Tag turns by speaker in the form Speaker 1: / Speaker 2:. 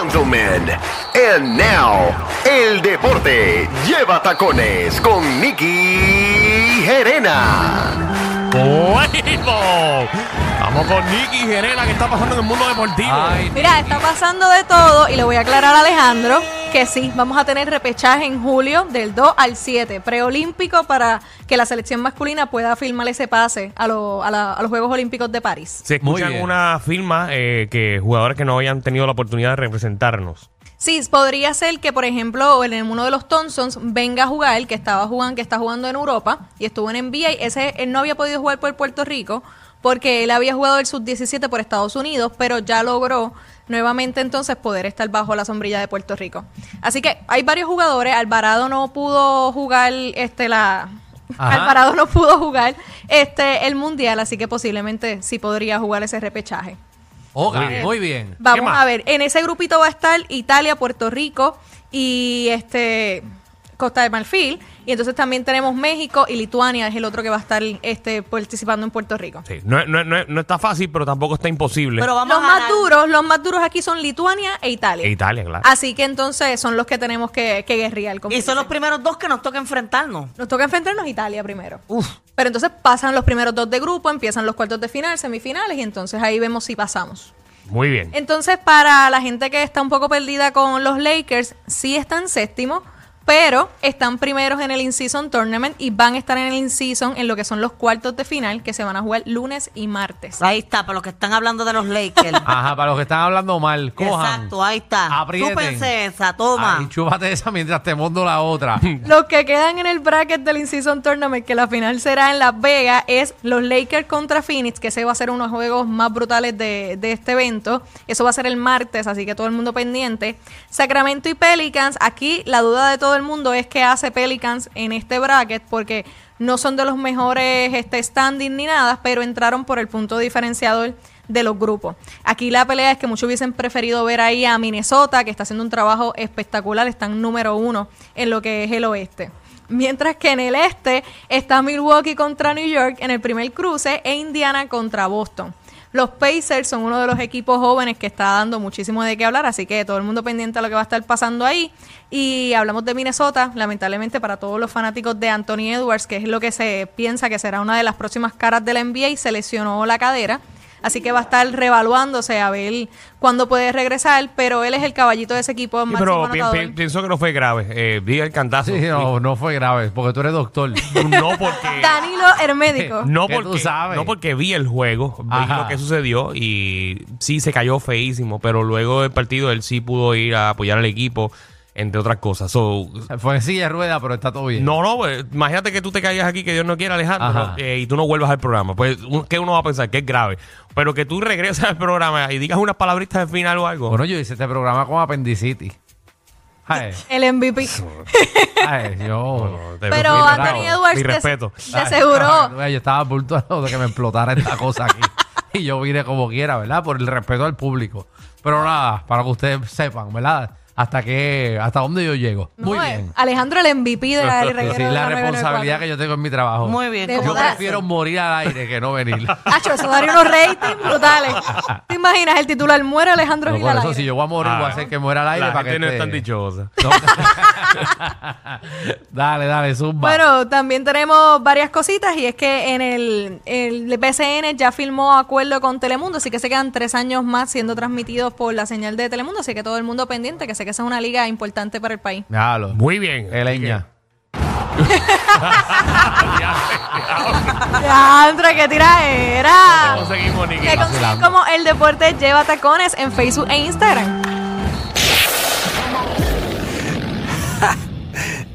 Speaker 1: gentlemen. And now, el deporte lleva tacones con Nicky Gerena.
Speaker 2: ¡Bueno! Vamos con Nicky Gerena, ¿qué está pasando en el mundo deportivo?
Speaker 3: Ay,
Speaker 4: Mira, está pasando de todo y le voy a aclarar a Alejandro que sí, vamos a tener repechaje en julio del 2 al 7, preolímpico para que la selección masculina pueda firmar ese pase a, lo- a la- a los Juegos Olímpicos de París.
Speaker 2: Se escuchan una firma eh, que jugadores que no hayan tenido la oportunidad de representarnos.
Speaker 4: Sí, podría ser que, por ejemplo, en uno de los Thompsons venga a jugar, que estaba jugando, que está jugando en Europa y estuvo en NBA. Ese él no había podido jugar por Puerto Rico porque él había jugado el sub-17 por Estados Unidos, pero ya logró nuevamente entonces poder estar bajo la sombrilla de Puerto Rico. Así que hay varios jugadores. Alvarado no pudo jugar este la
Speaker 3: Ajá.
Speaker 4: Alvarado no pudo jugar este el mundial, así que posiblemente sí podría jugar ese repechaje.
Speaker 3: Oga,
Speaker 2: Muy bien.
Speaker 3: muy bien.
Speaker 4: Vamos a ver, en ese grupito va a estar Italia, Puerto Rico y este Costa de Marfil. Y entonces también tenemos México y Lituania, es el otro que va a estar este, participando en Puerto Rico.
Speaker 2: Sí, no, no- no- no está fácil, pero tampoco está imposible.
Speaker 5: Pero vamos
Speaker 4: Los
Speaker 5: a
Speaker 4: más
Speaker 5: ganar.
Speaker 4: duros, los más duros aquí son Lituania e Italia.
Speaker 2: E Italia, claro.
Speaker 4: Así que entonces son los que tenemos que, que guerrear.
Speaker 5: Y son los primeros dos que nos toca enfrentarnos.
Speaker 4: Nos toca enfrentarnos a Italia primero.
Speaker 5: Uf.
Speaker 4: Pero entonces pasan los primeros dos de grupo, empiezan los cuartos de final, semifinales, y entonces ahí vemos si pasamos.
Speaker 2: Muy bien.
Speaker 4: Entonces, para la gente que está un poco perdida con los Lakers, sí están séptimo, pero están primeros en el In-Season Tournament y van a estar en el In-Season en lo que son los cuartos de final que se van a jugar lunes y martes.
Speaker 5: Ahí está, para los que están hablando de los Lakers.
Speaker 3: Ajá, para los que están hablando mal, cojan.
Speaker 5: Exacto, ahí está.
Speaker 3: Aprieten.
Speaker 5: Chúpense esa, toma.
Speaker 3: Ay, chúpate esa mientras te mondo la otra.
Speaker 4: Los que quedan en el bracket del In-Season Tournament, que la final será en Las Vegas, es los Lakers contra Phoenix, que ese va a ser uno de los juegos más brutales de, de este evento. Eso va a ser el martes, así que todo el mundo pendiente. Sacramento y Pelicans, aquí la duda de todo el mundo es qué hace Pelicans en este bracket, porque no son de los mejores este, standing ni nada, pero entraron por el punto diferenciador de los grupos. Aquí la pelea es que muchos hubiesen preferido ver ahí a Minnesota, que está haciendo un trabajo espectacular, están número uno en lo que es el oeste. Mientras que en el este está Milwaukee contra New York en el primer cruce e Indiana contra Boston. Los Pacers son uno de los equipos jóvenes que está dando muchísimo de qué hablar, así que todo el mundo pendiente a lo que va a estar pasando ahí. Y hablamos de Minnesota, lamentablemente para todos los fanáticos de Anthony Edwards, que es lo que se piensa que será una de las próximas caras de la NBA, se lesionó la cadera. Así que va a estar revaluándose a ver cuándo puede regresar, pero él es el caballito de ese equipo
Speaker 2: Sí, pero pi-
Speaker 4: anotador.
Speaker 2: pi- pienso que no fue grave. Eh, vi el cantazo.
Speaker 3: Sí, no, no fue grave, porque tú eres doctor.
Speaker 2: No porque...
Speaker 4: Danilo Hermédico.
Speaker 2: No
Speaker 3: ¿Qué tú
Speaker 2: porque,
Speaker 3: sabes?
Speaker 2: no porque vi el juego, vi
Speaker 3: Ajá.
Speaker 2: lo que sucedió y sí se cayó feísimo, pero luego del partido él sí pudo ir a apoyar al equipo, entre otras cosas. So,
Speaker 3: Fue en silla de rueda, pero está todo bien.
Speaker 2: no, no, pues, imagínate que tú te caigas aquí, que Dios no quiera, Alejandro,
Speaker 3: Ajá.
Speaker 2: eh, y tú no vuelvas al programa. Pues, un- ¿qué uno va a pensar? Que es grave. Pero que tú regreses al programa y digas unas palabritas de final o algo.
Speaker 3: Bueno, yo hice este programa con apendicitis. Ay,
Speaker 4: El MVP.
Speaker 3: ay, yo.
Speaker 2: Te-
Speaker 4: Pero
Speaker 2: mi
Speaker 4: Anthony Edwards
Speaker 2: Mi
Speaker 4: de-
Speaker 2: respeto.
Speaker 4: de
Speaker 3: Ay,
Speaker 4: seguro.
Speaker 3: Yo estaba a punto de que me explotara esta cosa aquí. Y yo vine como quiera, ¿verdad? Por el respeto al público. Pero nada, para que ustedes sepan, ¿verdad? Hasta que, hasta dónde yo llego. Muy
Speaker 4: No,
Speaker 3: bien.
Speaker 4: eh, Alejandro, el MVP de la reguero
Speaker 3: Sí,
Speaker 4: de
Speaker 3: la
Speaker 4: 994.
Speaker 3: responsabilidad que yo tengo en mi trabajo.
Speaker 5: Muy bien.
Speaker 4: De
Speaker 5: ¿cómo
Speaker 3: Yo
Speaker 4: verdad.
Speaker 3: prefiero morir al aire que no venir.
Speaker 4: Hacho, eso daría unos ratings brutales. ¿Te imaginas el titular? Muere Alejandro
Speaker 3: No,
Speaker 4: Gil
Speaker 3: por
Speaker 4: al
Speaker 3: eso,
Speaker 4: aire.
Speaker 3: si yo voy a morir, voy a
Speaker 2: Ah,
Speaker 3: hacer que muera al aire
Speaker 2: La
Speaker 3: para que
Speaker 2: gente no es tan dichosa.
Speaker 3: No. dale, dale, zumba.
Speaker 4: Bueno, también tenemos varias cositas y es que en el, el BCN ya firmó acuerdo con Telemundo, así que se quedan tres años más siendo transmitidos por la señal de Telemundo, así que todo el mundo pendiente, que sé que esa es una liga importante para el país.
Speaker 3: Déjalo.
Speaker 2: Muy bien.
Speaker 3: Qué leña.
Speaker 4: Alejandro, qué tiraera.
Speaker 2: Conseguimos, Nicky.
Speaker 4: Que consiguen
Speaker 3: Vacilando.
Speaker 4: como el deporte lleva tacones en Facebook e Instagram.